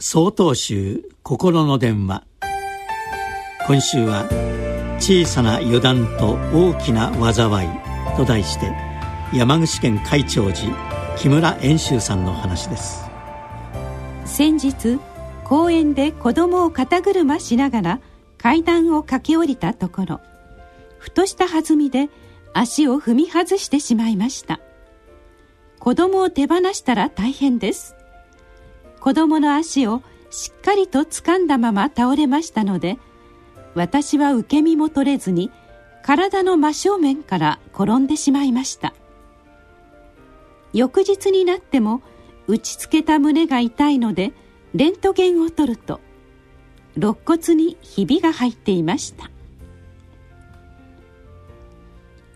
総統集心の電話。今週は「小さな油断と大きな災い」と題して山口県会長寺木村遠州さんの話です。先日公園で子供を肩車しながら階段を駆け下りたところふとした弾みで足を踏み外してしまいました。子供を手放したら大変です。子供の足をしっかりと掴んだまま倒れましたので私は受け身も取れずに体の真正面から転んでしまいました。翌日になっても打ちつけた胸が痛いのでレントゲンを取ると肋骨にひびが入っていました。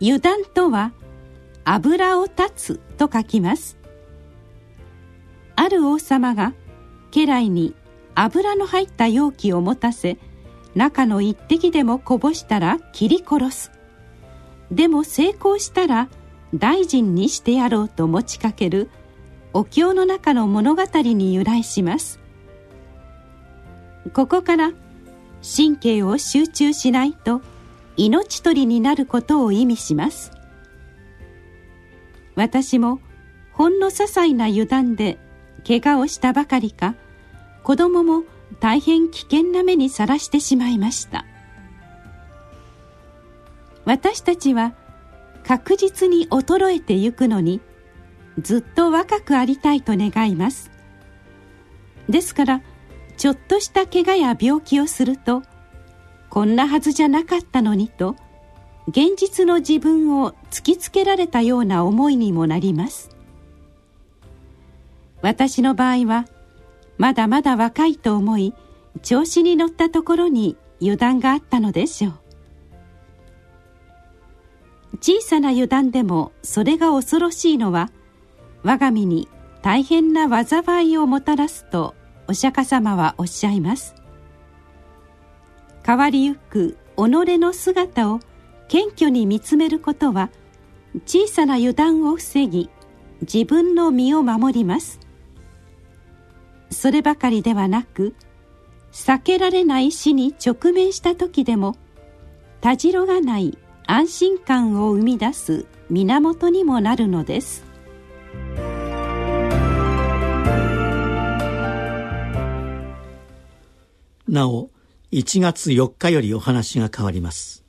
油断とは油を断つと書きます。ある王様が家来に油の入った容器を持たせ中の一滴でもこぼしたら切り殺す。でも成功したら大臣にしてやろうと持ちかけるお経の中の物語に由来します。ここから神経を集中しないと命取りになることを意味します。私もほんの些細な油断で怪我をしたばかりか子供も大変危険な目にさらしてしまいました。私たちは確実に衰えてゆくのにずっと若くありたいと願います。ですからちょっとした怪我や病気をするとこんなはずじゃなかったのにと現実の自分を突きつけられたような思いにもなります。私の場合はまだまだ若いと思い調子に乗ったところに油断があったのでしょう小さな油断でもそれが恐ろしいのは我が身に大変な災いをもたらすとお釈迦様はおっしゃいます。変わりゆく己の姿を謙虚に見つめることは小さな油断を防ぎ自分の身を守ります。そればかりではなく避けられない死に直面した時でもたじろがない安心感を生み出す源にもなるのです。なお1月4日よりお話が変わります。